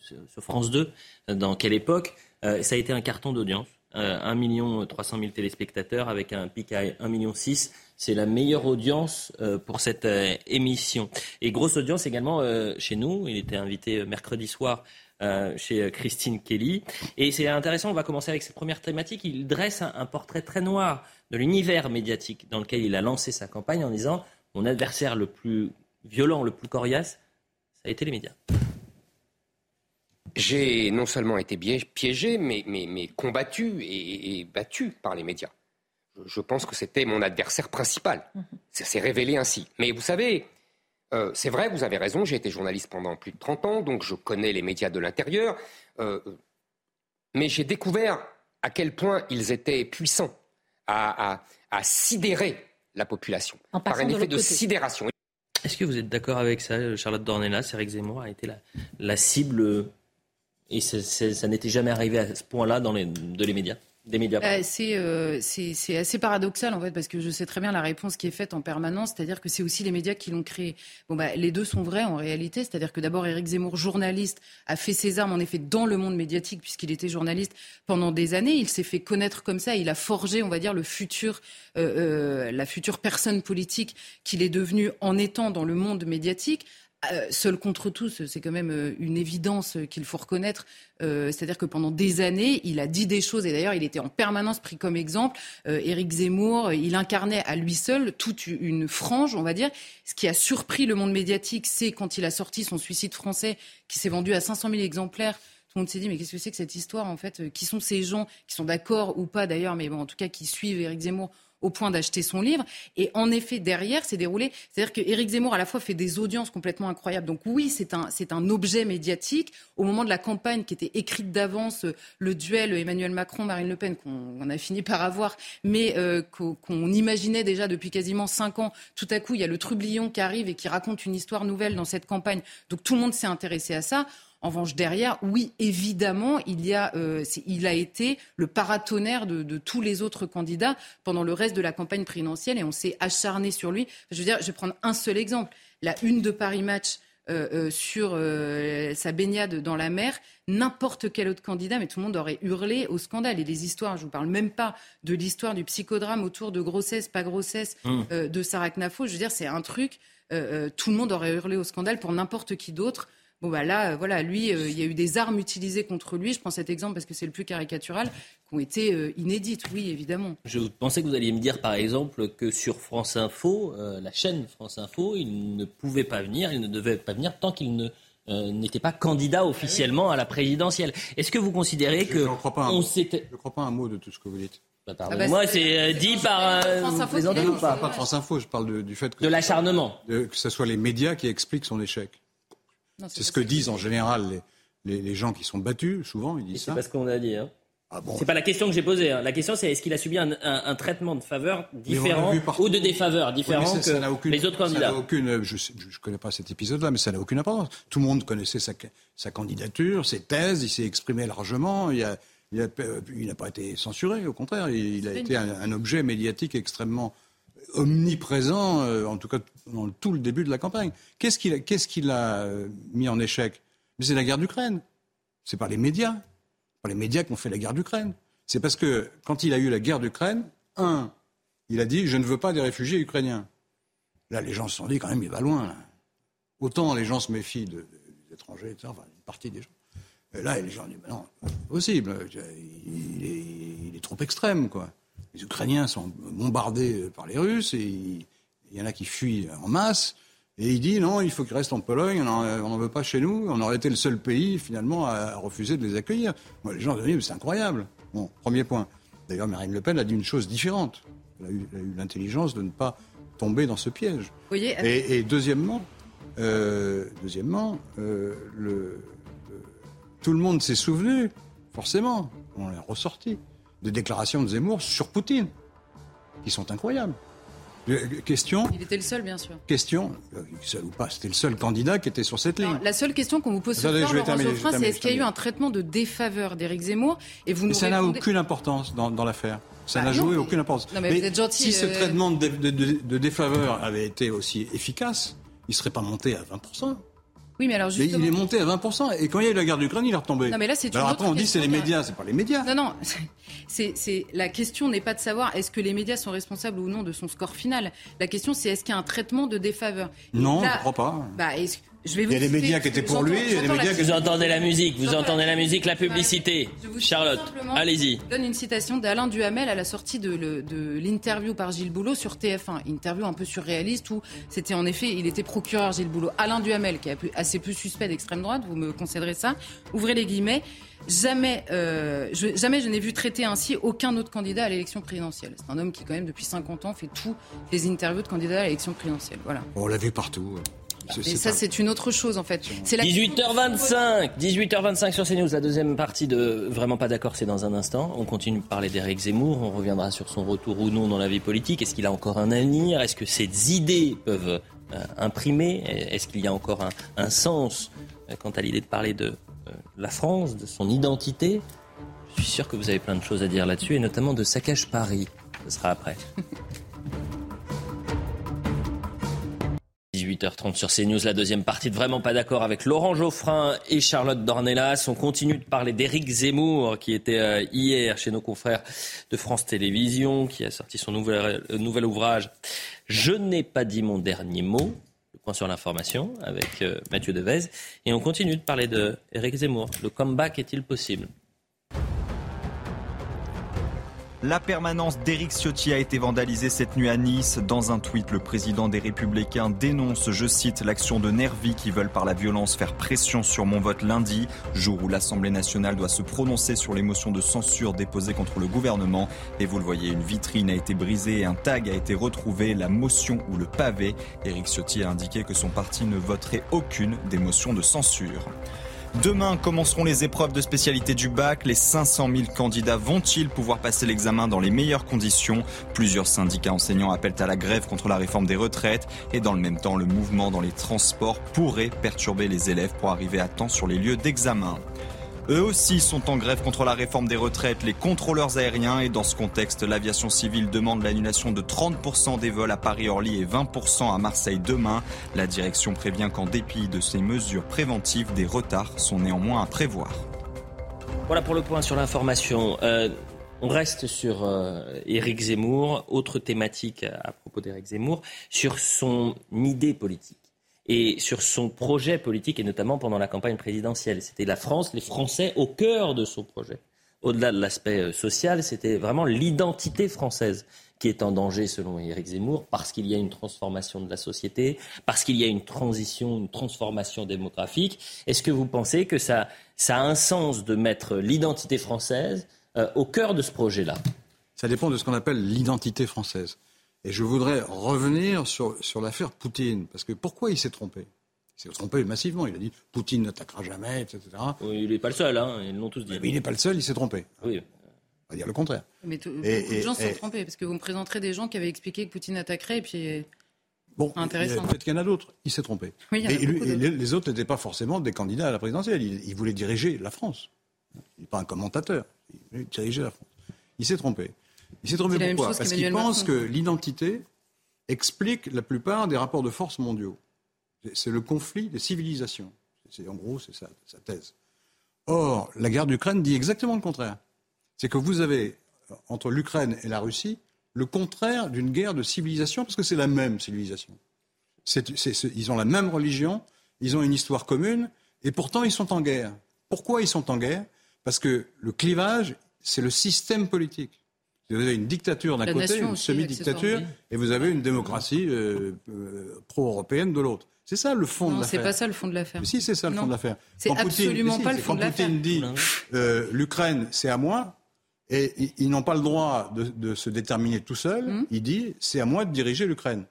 sur France 2. Dans quelle époque Ça a été un carton d'audience. 1 300 000 téléspectateurs avec un pic à 1 million 6. C'est la meilleure audience pour cette émission. Et grosse audience également chez nous. Il était invité mercredi soir euh, chez euh, Christine Kelly. Et c'est intéressant, on va commencer avec cette première thématique. Il dresse un, portrait très noir de l'univers médiatique dans lequel il a lancé sa campagne en disant mon adversaire le plus violent, le plus coriace, ça a été les médias. J'ai non seulement été piégé, mais, mais, combattu et, battu par les médias. Je, pense que c'était mon adversaire principal. Mhm. Ça s'est révélé ainsi. Mais vous savez, euh, c'est vrai, vous avez raison, j'ai été journaliste pendant plus de 30 ans, donc je connais les médias de l'intérieur. Euh, mais j'ai découvert à quel point ils étaient puissants à, sidérer la population par un effet de, sidération. Est-ce que vous êtes d'accord avec ça, Charlotte Dornelas Eric Zemmour a été la, cible, et ça n'était jamais arrivé à ce point-là dans les, de les médias des médias euh, euh, C'est assez paradoxal en fait parce que je sais très bien la réponse qui est faite en permanence, c'est-à-dire que c'est aussi les médias qui l'ont créé. Bon bah les deux sont vrais en réalité, c'est-à-dire que d'abord Éric Zemmour, journaliste, a fait ses armes en effet dans le monde médiatique puisqu'il était journaliste pendant des années. Il s'est fait connaître comme ça, il a forgé, on va dire, le futur, euh, la future personne politique qu'il est devenu en étant dans le monde médiatique. Euh, seul contre tous, c'est quand même euh, une évidence qu'il faut reconnaître. Euh, c'est-à-dire que pendant des années, il a dit des choses, et d'ailleurs, il était en permanence pris comme exemple. Éric Zemmour, il incarnait à lui seul toute une frange, on va dire. Ce qui a surpris le monde médiatique, c'est quand il a sorti son suicide français, qui s'est vendu à 500 000 exemplaires. Tout le monde s'est dit, mais qu'est-ce que c'est que cette histoire, en fait? Qui sont ces gens, qui sont d'accord ou pas d'ailleurs, mais bon, en tout cas, qui suivent Éric Zemmour au point d'acheter son livre. Et en effet, derrière, c'est déroulé. C'est-à-dire qu'Éric Zemmour, à la fois, fait des audiences complètement incroyables. Donc oui, c'est un, c'est un objet médiatique. Au moment de la campagne qui était écrite d'avance, euh, le duel Emmanuel Macron-Marine Le Pen, qu'on a fini par avoir, mais euh, qu'on imaginait déjà depuis quasiment cinq ans, tout à coup, il y a le trublion qui arrive et qui raconte une histoire nouvelle dans cette campagne. Donc tout le monde s'est intéressé à ça. En revanche, derrière, oui, évidemment, il, y a, euh, il a été le paratonnerre de, tous les autres candidats pendant le reste de la campagne présidentielle et on s'est acharné sur lui. Je veux dire, je vais prendre un seul exemple. La une de Paris Match euh, euh, sur sa baignade dans la mer, n'importe quel autre candidat, mais tout le monde aurait hurlé au scandale. Et les histoires, je ne vous parle même pas de l'histoire du psychodrame autour de grossesse, pas grossesse, mmh. de Sarah Knafo. Je veux dire, c'est un truc, tout le monde aurait hurlé au scandale pour n'importe qui d'autre. Bon, bah là, euh, voilà, lui, euh, il y a eu des armes utilisées contre lui. Je prends cet exemple parce que c'est le plus caricatural, qui ont été euh, inédites, oui, évidemment. Je pensais que vous alliez me dire, par exemple, que sur France Info, la chaîne France Info, il ne pouvait pas venir, il ne devait pas venir tant qu'il ne n'était pas candidat officiellement à la présidentielle. Est-ce que vous considérez que je ne crois pas, un, je crois pas un mot de tout ce que vous dites. Bah, ah bah, moi, c'est dit par. France Info, non, pas, pas France Info. Je parle du fait que de l'acharnement, que ce soit les médias qui expliquent son échec. C'est ce que disent en général les, gens qui sont battus, souvent, ils disent ça. C'est pas ce qu'on a dit. Hein. Ah bon, c'est pas la question que j'ai posée. Hein. La question, c'est est-ce qu'il a subi un, traitement de faveur différent ou de défaveur différent que les autres candidats aucune, Je ne connais pas cet épisode-là, mais ça n'a aucune importance. Tout le monde connaissait sa, candidature, ses thèses, il s'est exprimé largement. Il n'a pas été censuré, au contraire. Il, a été un, objet médiatique extrêmement omniprésent, euh, en tout cas dans tout le début de la campagne. Qu'est-ce qu'il a, a euh, mis en échec? C'est la guerre d'Ukraine. C'est par les médias. Par les médias qu'on fait la guerre d'Ukraine. C'est parce que quand il a eu la guerre d'Ukraine, un, il a dit je ne veux pas des réfugiés ukrainiens. Là, les gens se sont dit quand même, il va loin. Autant les gens se méfient de, des étrangers, etc., enfin, une partie des gens. Et là, les gens disent non, pas possible. Il est, il est trop extrême, quoi les Ukrainiens sont bombardés par les Russes et il y en a qui fuient en masse. Et il dit non, il faut qu'ils restent en Pologne, on n'en veut pas chez nous. On aurait été le seul pays finalement à refuser de les accueillir. Moi, les gens se disent c'est incroyable. Bon, premier point. D'ailleurs, Marine Le Pen a dit une chose différente. Elle a eu l'intelligence de ne pas tomber dans ce piège. et, deuxièmement, euh, deuxièmement euh, le, tout le monde s'est souvenu, forcément, on l'a ressorti, des déclarations de Zemmour sur Poutine, qui sont incroyables. Question. Il était le seul, bien sûr. Question, seul ou pas, c'était le seul candidat qui était sur cette ligne. la seule question qu'on vous pose ce soir, Laurent c'est est-ce qu'il y a eu un traitement de défaveur d'Éric Zemmour Et vous nous ça n'a aucune importance dans, dans l'affaire. Ça bah n'a joué aucune importance. Non, mais, vous êtes gentil, si ce traitement de, de, de, défaveur avait été aussi efficace, il ne serait pas monté à 20%. Oui, mais alors justement... Il est monté à 20%. Et quand il y a eu la guerre d'Ukraine, il est retombé. Non, mais là, c'est Alors après, on dit c'est les médias. C'est pas les médias. Non, non. C'est, la question n'est pas de savoir est-ce que les médias sont responsables ou non de son score final. La question, c'est est-ce qu'il y a un traitement de défaveur? Non, je ne crois pas. Bah, est il y a des médias qui étaient pour lui. Vous entendez la musique, vous entendez la musique, la publicité. Charlotte, allez-y. Je donne une citation d'Alain Duhamel à la sortie de, l'interview par Gilles Boulot sur TF1. Interview un peu surréaliste où c'était en effet, il était procureur Gilles Boulot. Alain Duhamel, qui est assez peu suspect d'extrême droite, vous me concéderez ça. Ouvrez les guillemets. Jamais, euh, je, jamais je n'ai vu traiter ainsi aucun autre candidat à l'élection présidentielle. C'est un homme qui, quand même, depuis 50 ans, fait tous les interviews de candidats à l'élection présidentielle. Voilà. On l'a vu partout. Et ça, c'est une autre chose, en fait. 18h25, 18h25 sur CNews. La deuxième partie de Vraiment pas d'accord, c'est dans un instant. On continue de parler d'Éric Zemmour. On reviendra sur son retour ou non dans la vie politique. Est-ce qu'il a encore un avenir? Est-ce que ses idées peuvent euh, imprimer? Est-ce qu'il y a encore un, sens euh, quant à l'idée de parler de euh, la France, de son identité? Je suis sûr que vous avez plein de choses à dire là-dessus, et notamment de Saccage Paris. Ce sera après. 18h30 sur CNews, la deuxième partie de Vraiment pas d'accord avec Laurent Geoffrin et Charlotte Dornelas. On continue de parler d'Éric Zemmour qui était euh, hier chez nos confrères de France Télévisions, qui a sorti son nouvel, euh, ouvrage Je n'ai pas dit mon dernier mot. Le point sur l'information avec euh, Mathieu Devez. Et on continue de parler d'Éric Zemmour. Le comeback est-il possible? La permanence d'Éric Ciotti a été vandalisée cette nuit à Nice. Dans un tweet, le président des Républicains dénonce, je cite, l'action de Nervi qui veulent par la violence faire pression sur mon vote lundi, jour où l'Assemblée nationale doit se prononcer sur les motions de censure déposées contre le gouvernement. Et vous le voyez, une vitrine a été brisée et un tag a été retrouvé, la motion ou le pavé. Éric Ciotti a indiqué que son parti ne voterait aucune des motions de censure. Demain commenceront les épreuves de spécialité du bac. Les 500 000 candidats vont-ils pouvoir passer l'examen dans les meilleures conditions? Plusieurs syndicats enseignants appellent à la grève contre la réforme des retraites. Et dans le même temps, le mouvement dans les transports pourrait perturber les élèves pour arriver à temps sur les lieux d'examen. Eux aussi sont en grève contre la réforme des retraites, les contrôleurs aériens. Et dans ce contexte, l'aviation civile demande l'annulation de 30% des vols à Paris-Orly et 20% à Marseille demain. La direction prévient qu'en dépit de ces mesures préventives, des retards sont néanmoins à prévoir. Voilà pour le point sur l'information. Euh, on reste sur euh, Zemmour. Autre thématique à propos d'Éric Zemmour, sur son idée politique et sur son projet politique, et notamment pendant la campagne présidentielle. C'était la France, les Français au cœur de son projet. Au-delà de l'aspect euh, social, c'était vraiment l'identité française qui est en danger selon Éric Zemmour, parce qu'il y a une transformation de la société, parce qu'il y a une transition, une transformation démographique. Est-ce que vous pensez que ça, a un sens de mettre l'identité française euh, au cœur de ce projet-là? Ça dépend de ce qu'on appelle l'identité française. Et je voudrais revenir sur, sur l'affaire Poutine, parce que pourquoi il s'est trompé? Il s'est trompé massivement. Il a dit Poutine n'attaquera jamais, etc. il n'est pas le seul, hein, ils l'ont tous dit. Mais il n'est pas le seul, il s'est trompé. Oui. On va dire le contraire. Mais beaucoup de gens se sont trompés, parce que vous me présenterez des gens qui avaient expliqué que Poutine attaquerait, et puis. Bon, peut-être qu'il y en a d'autres. Il s'est trompé. Oui, et, les autres n'étaient pas forcément des candidats à la présidentielle. Il, voulait diriger la France. Il n'est pas un commentateur. Il voulait diriger la France. Il s'est trompé. Il s'est trompé pourquoi Parce qu'il pense que l'identité explique la plupart des rapports de force mondiaux. C'est le conflit des civilisations. en gros, c'est sa thèse. Or, la guerre d'Ukraine dit exactement le contraire. C'est que vous avez, entre l'Ukraine et la Russie, le contraire d'une guerre de civilisation, parce que c'est la même civilisation. ils ont la même religion, ils ont une histoire commune, et pourtant ils sont en guerre. Pourquoi ils sont en guerre? Parce que le clivage, c'est le système politique. Vous avez une dictature d'un côté, une semi-dictature, et vous avez une démocratie euh, euh, pro-européenne de l'autre. C'est ça le fond de l'affaire. c'est pas ça le fond de l'affaire. Si, c'est ça le fond de l'affaire. C'est absolument pas le fond de l'affaire. Quand Poutine dit euh, l'Ukraine, c'est à moi, et ils, n'ont pas le droit de, se déterminer tout seuls, hum. il dit c'est à moi de diriger l'Ukraine.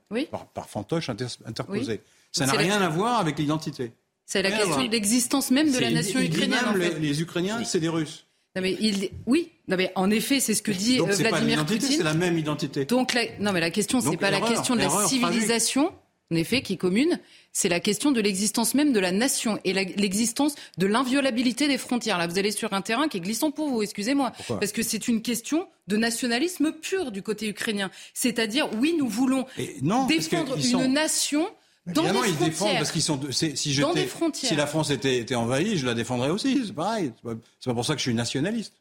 Par, fantoche interposé. Ça n'a rien à voir avec l'identité. C'est la question de l'existence même de la nation ukrainienne. Les, les Ukrainiens, c'est des Russes. Non mais il, oui, non mais en effet, c'est ce que dit Donc, euh, pas Vladimir l'identité, Poutine. c'est la même identité. Donc la, non mais la question c'est pas la question de la civilisation. En effet, qui est commune, c'est la question de l'existence même de la nation et l'existence de l'inviolabilité des frontières. Là, vous allez sur un terrain qui est glissant pour vous, excusez-moi, parce que c'est une question de nationalisme pur du côté ukrainien. C'est-à-dire, oui, nous voulons Et non, parce défendre une sont- nation dans Évidemment, des ils défendent frontières. parce qu'ils sont. Si, Dans j'étais- des frontières. si la France était, était envahie, je la défendrais aussi. C'est pareil. C'est pas, pour ça que je suis nationaliste.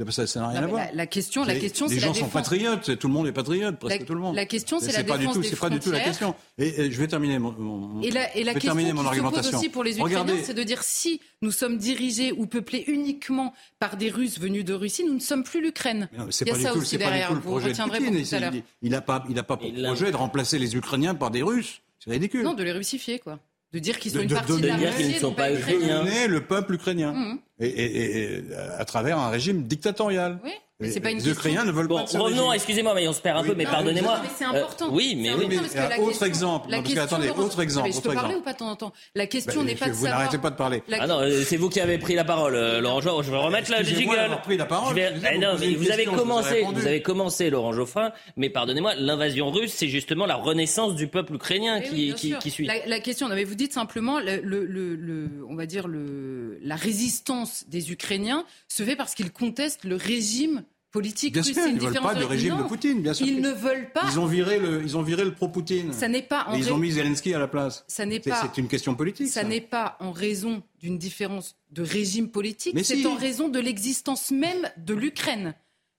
C'est pas ça, ça n'a rien Non, à voir. la, la question, la Les- question, les la gens sont défense. patriotes. Tout le monde est patriote, presque La- tout le monde. la question, c'est la pas du défense tout, des pas du tout la question. Et, et je vais terminer mon. mon- Et la, et question qui se pose aussi pour les Ukrainiens, Regardez, c'est de dire si nous sommes dirigés ou peuplés uniquement par des Russes venus de Russie, nous ne sommes plus l'Ukraine. C'est Il y a pas du ça tout, aussi c'est pas du derrière. tout le Vous projet de retiendrez Poutine. pour tout à l'heure. Il- n'a pas, il a pas pour projet de remplacer les Ukrainiens par des Russes. C'est ridicule. Non, de les russifier, quoi. De dire qu'ils sont De- une de partie de, la Russie qu'ils ne sont non pas ukrainiens. Le peuple ukrainien. Mhm. Et, et- et- et à travers un régime dictatorial. Oui, mais c'est pas une les question- Ukrainiens ne veulent Bon, pas de ce revenons, excusez-moi, mais on se perd un peu, mais Non, pardonnez-moi. Non, mais c'est important. Euh, oui, mais oui. important parce que mais, la autre question- exemple. la Non, parce que, question, attendez, Laurent- autre exemple, Mais je peux parler exemple. ou pas de temps en temps La question Ben, n'est pas de vous savoir. n'arrêtez pas de parler. La- Ah non, euh, c'est vous qui avez pris la parole, euh, Laurent Geoffrin. Je vais remettre Excusez-moi jingle. pris la parole. Vais- vous Eh non, vous avez vous ai commencé, vous avez commencé, Laurent Geoffrin. Mais pardonnez-moi, l'invasion russe, c'est justement la renaissance du peuple ukrainien qui, suit. La, la question, non, mais vous dites simplement, le, le, le- le- on va dire le, la résistance des Ukrainiens se fait parce qu'ils contestent le régime politique Bien russe. sûr, une ils ne veulent pas de- régime Non, de Poutine, bien sûr. Ils ne veulent pas. Ils ont viré le, ils ont viré le pro-Poutine. Ça n'est pas en ils ont mis Zelensky à la place. Ça n'est C'est pas. c'est une question politique. Ça ça. n'est pas en raison d'une différence de régime politique, Mais c'est si. en raison de l'existence même de l'Ukraine.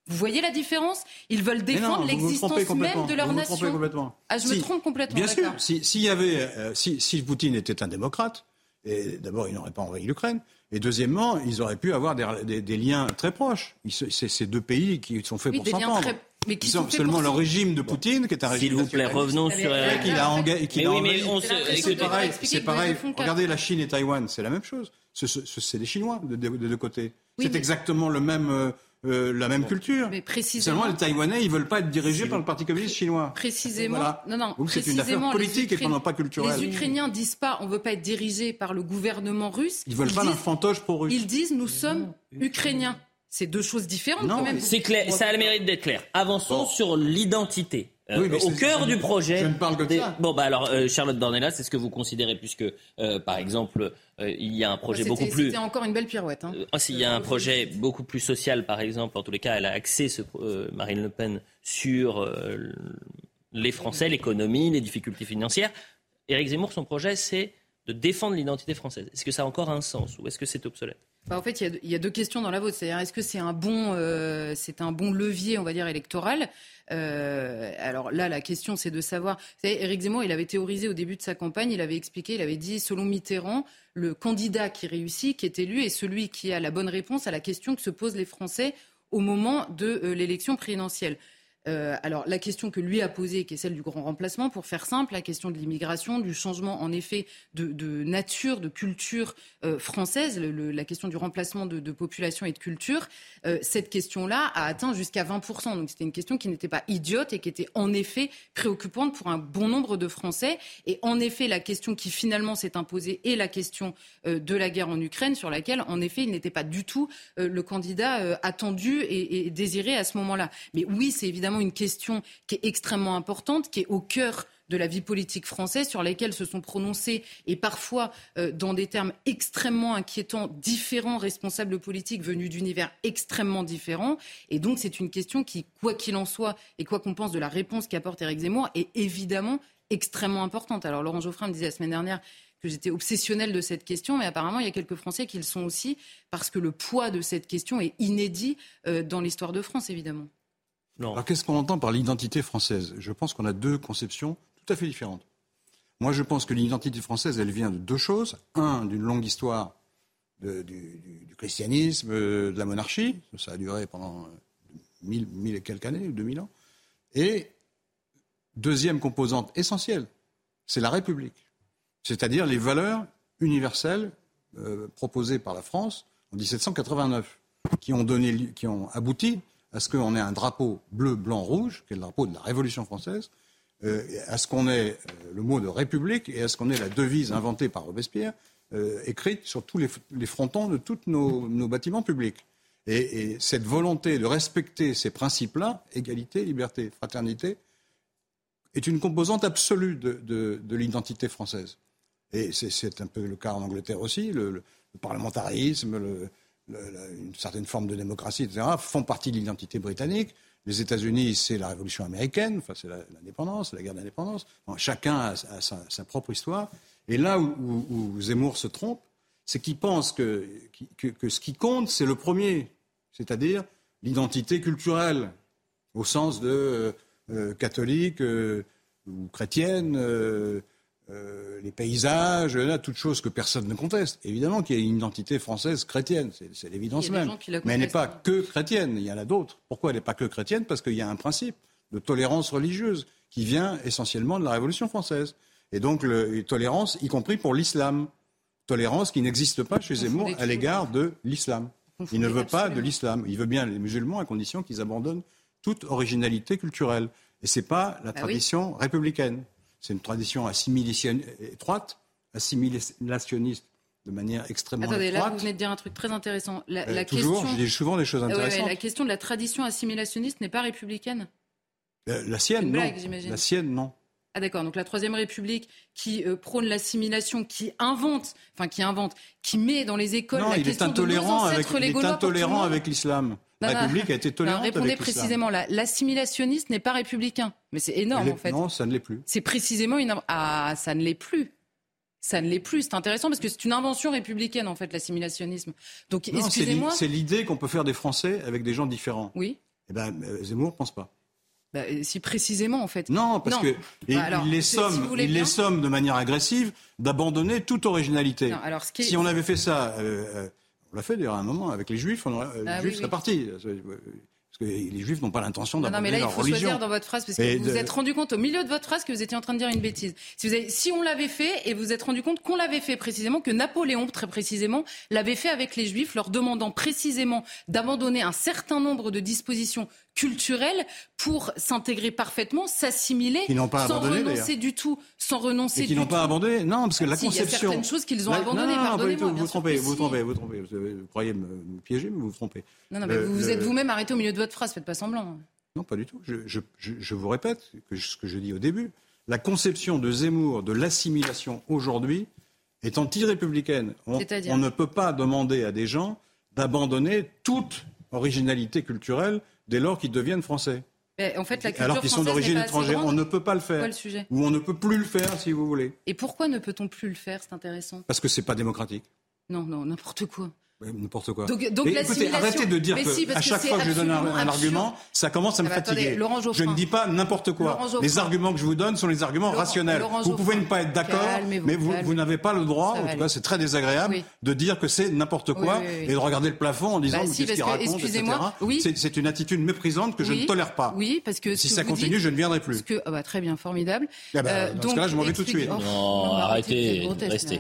Vous voyez la différence? Ils veulent défendre l'existence même de leur Vous vous trompez nation. complètement. Ah, je me trompe complètement. Bien sûr, si- y avait, euh, si, si Poutine était un démocrate, et d'abord il n'aurait pas envahi l'Ukraine, et deuxièmement ils auraient pu avoir des, des- des liens très proches. C'est ces deux pays qui sont faits Oui, pour s'entendre. très- mais qui Ils sont seulement pour le régime de Poutine, qui est un régime S'il vous plaît, revenons sur. euh, qu'il a, enga- qu'il Mais oui, mais on C'est se. pareil, c'est pareil. Regardez la Chine et Taïwan, c'est la même chose. Ce- ce- ce- C'est des Chinois de, de- de deux côtés. Oui, c'est mais- exactement le même, euh, la même culture. Mais précisément, Seulement les Taïwanais, ils veulent pas être dirigés par le Parti communiste chinois. précisément, Voilà. non, non, Donc c'est une affaire politique et Ukrainiens- non pas culturelle. Les Ukrainiens disent pas, on veut pas être dirigé par le gouvernement russe. Ils veulent pas disent, d'un fantoche pro-russe. Ils disent, nous sommes ukrainiens. C'est deux choses différentes Non, quand même. C'est clair, ça a le mérite d'être clair. Avançons Bon. sur l'identité. Euh, Oui, mais au cœur du projet. je ne parle que de des- ça. Bon, bah alors, euh, Charlotte Dornelas, c'est ce que vous considérez, puisque, euh, par exemple, euh, il y a un projet beaucoup plus. C'était encore une belle pirouette. Hein. S'il y a un projet beaucoup plus social, par exemple, en tous les cas, elle a axé ce, euh, Marine Le Pen sur euh, les Français, l'économie, les difficultés financières. Éric Zemmour, son projet, c'est de défendre l'identité française. Est-ce que ça a encore un sens ou est-ce que c'est obsolète? Bah, en fait, il y, a, il y a deux questions dans la vôtre. C'est-à-dire, est-ce que c'est un bon, euh, c'est un bon levier, on va dire, électoral? Euh, Alors là, la question, c'est de savoir. Vous savez, Éric Zemmour, il avait théorisé au début de sa campagne, il avait expliqué, il avait dit, selon Mitterrand, le candidat qui réussit, qui est élu, est celui qui a la bonne réponse à la question que se posent les Français au moment de euh, l'élection présidentielle. Euh, alors la question que lui a posée, qui est celle du grand remplacement, pour faire simple, la question de l'immigration, du changement en effet de, nature, de culture euh, française, la question du remplacement de, population et de culture, euh, cette question-là a atteint jusqu'à 20%. Donc c'était une question qui n'était pas idiote et qui était en effet préoccupante pour un bon nombre de Français. Et en effet, la question qui finalement s'est imposée est la question de la guerre en Ukraine, sur laquelle en effet il n'était pas du tout le candidat attendu et désiré à ce moment-là. Mais oui, c'est évidemment une question qui est extrêmement importante, qui est au cœur de la vie politique française, sur lesquels se sont prononcés, et parfois euh, dans des termes extrêmement inquiétants, différents responsables politiques venus d'univers extrêmement différents. Et donc c'est une question qui, quoi qu'il en soit, et quoi qu'on pense de la réponse qu'apporte Éric Zemmour, est évidemment extrêmement importante. Alors Laurent Geoffrin me disait la semaine dernière que j'étais obsessionnelle de cette question, mais apparemment il y a quelques Français qui le sont aussi, parce que le poids de cette question est inédit euh, dans l'histoire de France, évidemment. Alors qu'est-ce qu'on entend par l'identité française? Je pense qu'on a deux conceptions tout à fait différentes. Moi, je pense que l'identité française, elle vient de deux choses. Un, d'une longue histoire du, christianisme, euh, de la monarchie. Ça a duré pendant euh, mille, et quelques années, ou deux mille ans. Et deuxième composante essentielle, c'est la République. C'est-à-dire les valeurs universelles euh, proposées par la France en 1789, qui ont, donné, qui ont abouti à ce qu'on ait un drapeau bleu, blanc, rouge, qui est le drapeau de la Révolution française, euh, à ce qu'on ait euh, le mot de République et à ce qu'on ait la devise inventée par Robespierre, euh, écrite sur tous les, frontons de tous nos, nos bâtiments publics. Et, cette volonté de respecter ces principes-là, égalité, liberté, fraternité, est une composante absolue de, l'identité française. Et c'est un peu le cas en Angleterre aussi. Le, parlementarisme, une certaine forme de démocratie, etc., font partie de l'identité britannique. Les États-Unis, c'est la Révolution américaine, enfin, c'est l'indépendance, la, guerre d'indépendance. chacun a, sa, propre histoire. Et là où, Zemmour se trompe, c'est qu'il pense que, que, ce qui compte, c'est le premier, c'est-à-dire l'identité culturelle, au sens de euh, euh, catholique euh, ou chrétienne, les paysages, là, toutes choses que personne ne conteste. Évidemment qu'il y a une identité française chrétienne, c'est l'évidence même. Mais elle n'est pas que chrétienne, il y en a d'autres. Pourquoi elle n'est pas que chrétienne? Parce qu'il y a un principe de tolérance religieuse qui vient essentiellement de la Révolution française. Et donc, le, tolérance, y compris pour l'islam tolérance qui n'existe pas chez Zemmour à l'égard de l'islam. Il ne veut pas de l'islam. Il veut bien les musulmans à condition qu'ils abandonnent toute originalité culturelle. Et ce n'est pas la bah tradition républicaine. C'est une tradition étroite, assimilationniste de manière extrêmement Attendez, là, vous venez de dire un truc très intéressant. La, euh, toujours, question... je dis souvent des choses intéressantes. la question de la tradition assimilationniste n'est pas républicaine euh, La sienne, non. La sienne, non. Ah d'accord, donc la Troisième République qui euh, prône l'assimilation, qui invente, enfin qui invente, qui met dans les écoles non, la il question est intolérant avec, il est intolérant avec l'islam. La République a été tolérante non, répondez précisément, l'assimilationniste n'est pas républicain. Mais c'est énorme en fait. Non, ça ne l'est plus. C'est précisément une... Ah, ça ne l'est plus. Ça ne l'est plus. C'est intéressant parce que c'est une invention républicaine, en fait, l'assimilationnisme. Donc, excusez-moi. C'est l'idée qu'on peut faire des Français avec des gens différents. Oui. Eh bien, euh, Zemmour ne pense pas. Bah, si précisément, en fait. Non, parce qu'il que bah, il, les somme, il les somme de manière agressive d'abandonner toute originalité. Si on avait fait ça, euh, euh, on l'a fait d'ailleurs à un moment avec les Juifs, on aurait, ah les Juifs seraient partis que les Juifs n'ont pas l'intention d'abandonner leur religion. Non, mais là, il faut choisir dans votre phrase, parce que vous vous êtes rendu compte au milieu de votre phrase que vous étiez en train de dire une bêtise. Si, vous avez, si on l'avait fait, et vous vous êtes rendu compte qu'on l'avait fait précisément, que Napoléon, très précisément, l'avait fait avec les Juifs, leur demandant précisément d'abandonner un certain nombre de dispositions culturelles pour s'intégrer parfaitement, s'assimiler, sans renoncer du tout, sans renoncer et qui n'ont pas abandonné, non, parce que la conception. Il y a certaines choses qu'ils ont abandonnées. Non, vous, vous, trompez, vous, trompez, vous trompez, vous croyez me, piéger, mais vous vous trompez. Non, non, mais vous vous êtes vous-même arrêté au milieu de votre phrase, faites pas semblant. Non, pas du tout. Je, je, je vous répète que ce que je dis au début. La conception de Zemmour de l'assimilation aujourd'hui est anti-républicaine. On, on ne peut pas demander à des gens d'abandonner toute originalité culturelle dès lors qu'ils deviennent français. en fait, la Alors qu'ils sont d'origine étrangère, on ne peut pas le faire. Le sujet? Ou on ne peut plus le faire, si vous voulez. Et pourquoi ne peut-on plus le faire? C'est intéressant. Parce que c'est pas démocratique. Non, non, n'importe quoi. N'importe quoi. Donc, donc écoutez, arrêtez de dire qu'à à chaque fois que je donne un, argument, ça commence à me ah bah fatiguer. je ne dis pas n'importe quoi. Les arguments que je vous donne sont les arguments rationnels. vous pouvez ne pas être d'accord, mais vous, vous n'avez pas le droit, en tout cas c'est très désagréable, de dire que c'est n'importe quoi et de regarder le plafond en disant bah qu'est-ce qu'il raconte, etc. C'est une attitude méprisante que je ne tolère pas. Oui, parce que si ça continue, je ne viendrai plus. Ah bah, très bien, formidable. Ah euh, dans ce cas-là, je m'en vais tout de suite. Non, arrêtez, restez.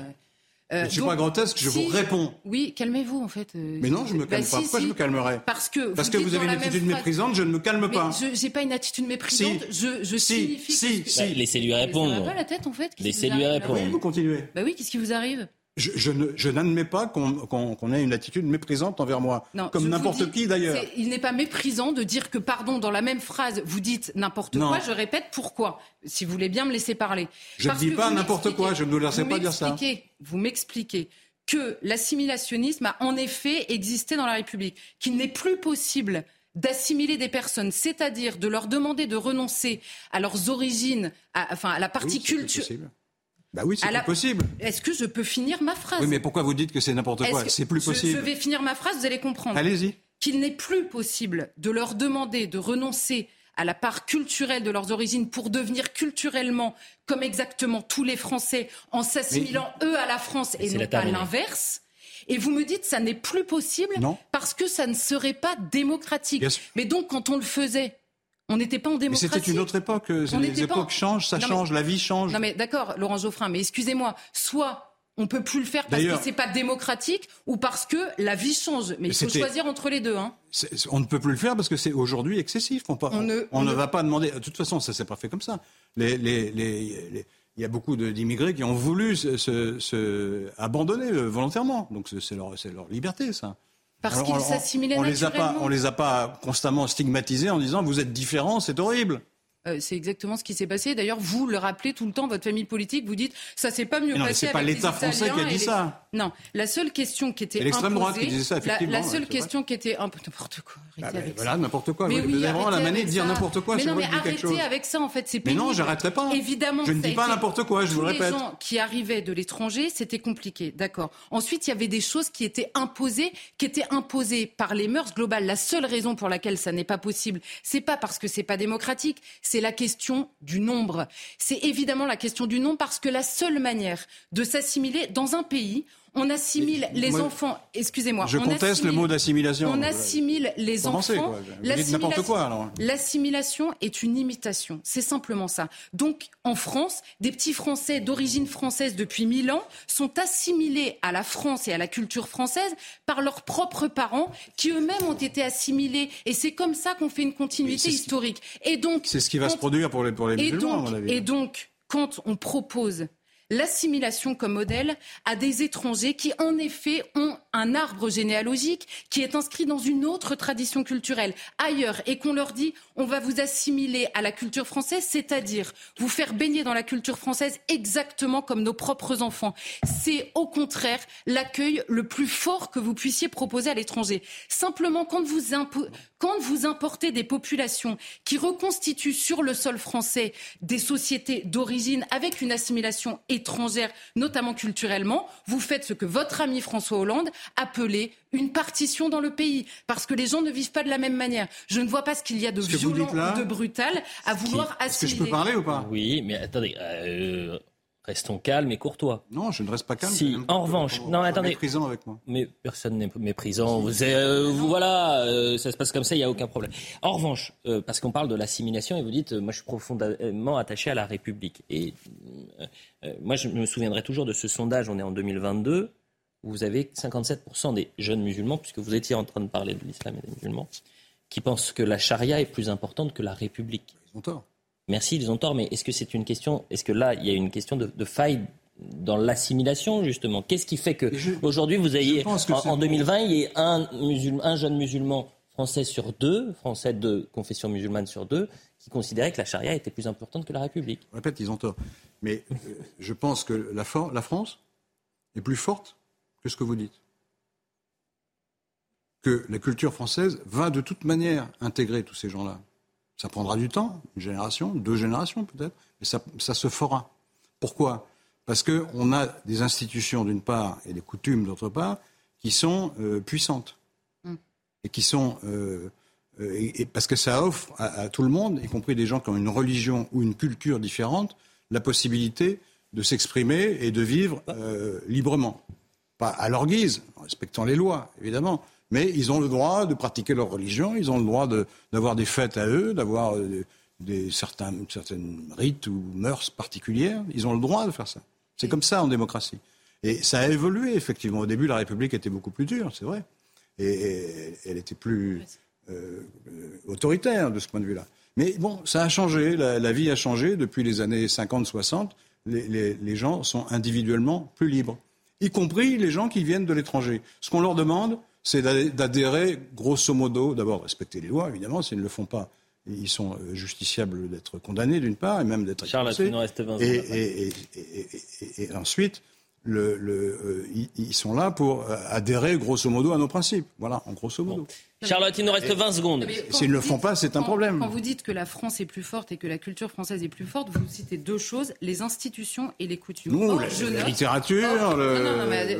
Euh, je ne suis pas grotesque, je vous réponds. Oui, calmez-vous en fait. Euh, mais non, je me calme bah, pas. Pourquoi je me calmerais Parce que parce que vous avez une attitude méprisante, je ne me calme pas. Je n'ai pas une attitude méprisante. Je, je si, signifie. Si, si. Bah, laissez-lui répondre. Ça va pas la tête en fait. Laissez-lui répondre. Oui, vous continuez. Bah oui, qu'est-ce qui vous arrive je, n'admets pas qu'on ait une attitude méprisante envers moi, comme n'importe qui d'ailleurs. Il n'est pas méprisant de dire que, pardon, dans la même phrase, vous dites n'importe quoi. Je répète pourquoi, si vous voulez bien me laisser parler. Je ne dis pas n'importe quoi, je ne vous laisserai pas dire ça. Vous m'expliquez que l'assimilationnisme a en effet existé dans la République, qu'il n'est plus possible d'assimiler des personnes, c'est-à-dire de leur demander de renoncer à leurs origines, à, enfin à la partie culturelle. Bah oui, c'est possible. Est-ce que je peux finir ma phrase? Oui, mais pourquoi vous dites que c'est n'importe quoi? C'est plus possible. Je, vais finir ma phrase, vous allez comprendre. Allez-y. Qu'il n'est plus possible de leur demander de renoncer à la part culturelle de leurs origines pour devenir culturellement comme exactement tous les Français en s'assimilant eux à la France et non pas l'inverse. Et vous me dites ça n'est plus possible parce que ça ne serait pas démocratique. Mais donc quand on le faisait, on n'était pas en démocratie. Mais c'était une autre époque. les époques changent, ça change, la vie change. Non mais d'accord, Laurent Geoffrin, mais excusez-moi, soit on peut plus le faire parce que c'est pas démocratique ou parce que la vie change. Mais il faut choisir entre les deux. Hein. On ne peut plus le faire parce que c'est aujourd'hui excessif. On, ne, va pas demander. De toute façon, ça s'est pas fait comme ça. il y a beaucoup d'immigrés qui ont voulu se, abandonner euh, volontairement. Donc c'est leur, leur liberté, ça. Parce qu'ils s'assimilaient on, les a pas, on les a pas constamment stigmatisés en disant vous êtes différents, c'est horrible. Euh, c'est exactement ce qui s'est passé. D'ailleurs, vous le rappelez tout le temps, votre famille politique, vous dites ça s'est pas mieux non, passé. C'est pas l'État français qui a dit ça. Non, la seule question qui était l'extrême droite qui disait ça. Effectivement, la, seule question qui était un peu n'importe quoi. Bah, bah, voilà, n'importe quoi. Mais vous avez vraiment la manie de dire n'importe quoi. Mais non, mais arrêtez avec ça. En fait, c'est Mais non, j'arrêterai pas. Évidemment, je ne dis pas n'importe quoi. Je vous le répète. Les gens qui arrivaient de l'étranger, c'était compliqué. D'accord. Ensuite, il y avait des choses qui étaient imposées, qui étaient imposées par les mœurs globales. La seule raison pour laquelle ça n'est pas possible, c'est pas parce que c'est pas démocratique, c'est la question du nombre. C'est évidemment la question du nombre parce que la seule manière de s'assimiler dans un pays, on assimile les enfants. Excusez-moi. Je conteste le mot d'assimilation. On assimile les enfants. L'assimilation est une imitation. C'est simplement ça. Donc, en France, des petits Français d'origine française depuis mille ans sont assimilés à la France et à la culture française par leurs propres parents, qui eux-mêmes ont été assimilés. Et c'est comme ça qu'on fait une continuité historique. Et donc, c'est ce qui va se produire pour les pour les musulmans, à mon avis. Et donc, quand on propose l'assimilation comme modèle à des étrangers qui, en effet, ont un arbre généalogique qui est inscrit dans une autre tradition culturelle ailleurs et qu'on leur dit on va vous assimiler à la culture française, c'est-à-dire vous faire baigner dans la culture française exactement comme nos propres enfants. C'est au contraire l'accueil le plus fort que vous puissiez proposer à l'étranger. Simplement, quand vous, importez des populations qui reconstituent sur le sol français des sociétés d'origine avec une assimilation étrangère, notamment culturellement, vous faites ce que votre ami François Hollande appelait une partition dans le pays, parce que les gens ne vivent pas de la même manière. Je ne vois pas ce qu'il y a de violent ou de brutal à vouloir assimiler. Est-ce que je peux parler ou pas Oui, mais attendez. Euh, restons calmes et courtois. Non, je ne reste pas calme. Si, en revanche, non, attendez. Méprisant avec moi. Mais personne n'est méprisant. Vous, euh, vous voilà, euh, ça se passe comme ça, il n'y a aucun problème. En revanche, parce qu'on parle de l'assimilation et vous dites, moi, je suis profondément attaché à la République. Et moi, je me souviendrai toujours de ce sondage. On est en 2022 vous avez 57% des jeunes musulmans, puisque vous étiez en train de parler de l'islam et des musulmans, qui pensent que la charia est plus importante que la République. Ils ont tort. Merci, ils ont tort, mais est-ce que c'est une question, est-ce que là, il y a une question de, faille dans l'assimilation, justement? Qu'est-ce qui fait que aujourd'hui, vous ayez, en, 2020, il y ait un, un jeune musulman français sur deux, français de confession musulmane sur deux, qui considérait que la charia était plus importante que la République? Je répète, ils ont tort. Mais euh, je pense que la, la France est plus forte que ce que vous dites. Que la culture française va de toute manière intégrer tous ces gens-là. Ça prendra du temps, une génération, deux générations peut-être, mais ça, se fera. Pourquoi? Parce qu'on a des institutions d'une part et des coutumes d'autre part qui sont euh, puissantes. Mm. Et qui sont. Euh, euh, et, parce que ça offre à, tout le monde, y compris des gens qui ont une religion ou une culture différente, la possibilité de s'exprimer et de vivre librement pas à leur guise, en respectant les lois, évidemment. Mais ils ont le droit de pratiquer leur religion, ils ont le droit d'avoir des fêtes à eux, d'avoir euh, des, certains, certaines rites ou mœurs particulières. Ils ont le droit de faire ça. C'est comme ça en démocratie. Et ça a évolué, effectivement. Au début, la République était beaucoup plus dure, c'est vrai. Et, elle était plus euh, autoritaire de ce point de vue-là. Mais bon, ça a changé, la, vie a changé depuis les années 50-60. les gens sont individuellement plus libres y compris les gens qui viennent de l'étranger. Ce qu'on leur demande, c'est d'adhérer, grosso modo, d'abord respecter les lois, évidemment, s'ils ne le font pas. Ils sont euh, justiciables d'être condamnés, d'une part, et même d'être Charles, et, et, ensuite, le, euh, ils sont là pour euh, adhérer, grosso modo, à nos principes. Voilà, en grosso modo. Charlotte, il nous reste 20 secondes. S'ils ne le font pas, c'est un problème. Quand vous dites que la France est plus forte et que la culture française est plus forte, vous citez deux choses, les institutions et les coutumes. Nous, la, littérature,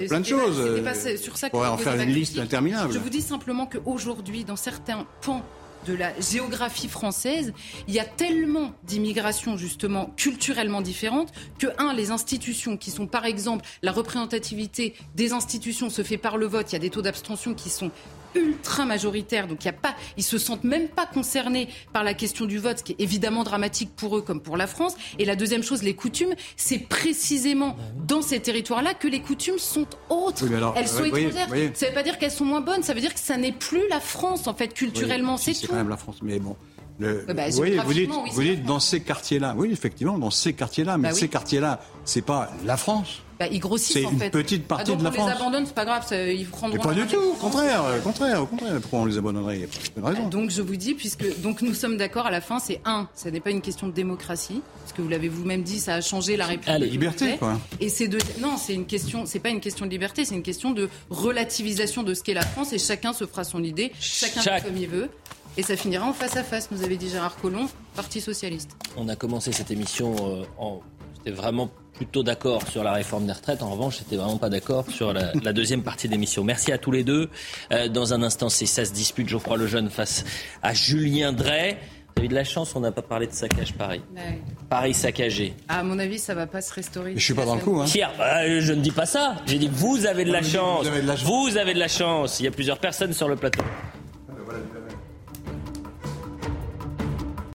plein de choses. Pas, sur ça on pourrait en faire une liste interminable. Je vous dis simplement qu'aujourd'hui, dans certains pans de la géographie française, il y a tellement d'immigration justement culturellement différentes que, un, les institutions qui sont par exemple, la représentativité des institutions se fait par le vote, il y a des taux d'abstention qui sont ultra majoritaire, donc il y a pas, ils se sentent même pas concernés par la question du vote, ce qui est évidemment dramatique pour eux comme pour la France. Et la deuxième chose, les coutumes, c'est précisément dans ces territoires-là que les coutumes sont autres. elles sont étrangères. Ça ne veut pas dire qu'elles sont moins bonnes, ça veut dire que ça n'est plus la France en fait culturellement, c'est tout. C'est quand même la France, mais bon. Bah, vous, voyez, vous dites, vous dites dans ces quartiers-là. Oui, effectivement, dans ces quartiers-là. Mais bah ces quartiers-là, c'est pas la France. Bah, ils grossissent en fait. C'est une petite ah, partie de la France. On les abandonne, c'est pas grave, ils prendront. pas du tout, au contraire, au contraire, au contraire. Pourquoi on les abandonnerait Il raison. Donc je vous dis, puisque donc nous sommes d'accord à la fin, c'est un, ce n'est pas une question de démocratie, parce que vous l'avez vous-même dit, ça a changé la République. Ah, la liberté, quoi. Et c'est de, non, c'est une question, c'est pas une question de liberté, c'est une question de relativisation de ce qu'est la France, et chacun se fera son idée, chacun Chaque... comme il veut. Et ça finira en face à face, nous avait dit Gérard Collomb, Parti Socialiste. On a commencé cette émission euh, en. C'était vraiment plutôt d'accord sur la réforme des retraites. En revanche, j'étais vraiment pas d'accord sur la, deuxième partie de l'émission. Merci à tous les deux. Euh, dans un instant, c'est ça se dispute Geoffroy Lejeune face à Julien Drey. Vous avez de la chance, on n'a pas parlé de saccage Paris. Paris saccagé. À mon avis, ça va pas se restaurer. je suis pas dans le coup. Hein. Pierre, bah, je ne dis pas ça. J'ai dit vous avez de la chance. Vous avez de la chance. Vous avez de la chance. Il y a plusieurs personnes sur le plateau.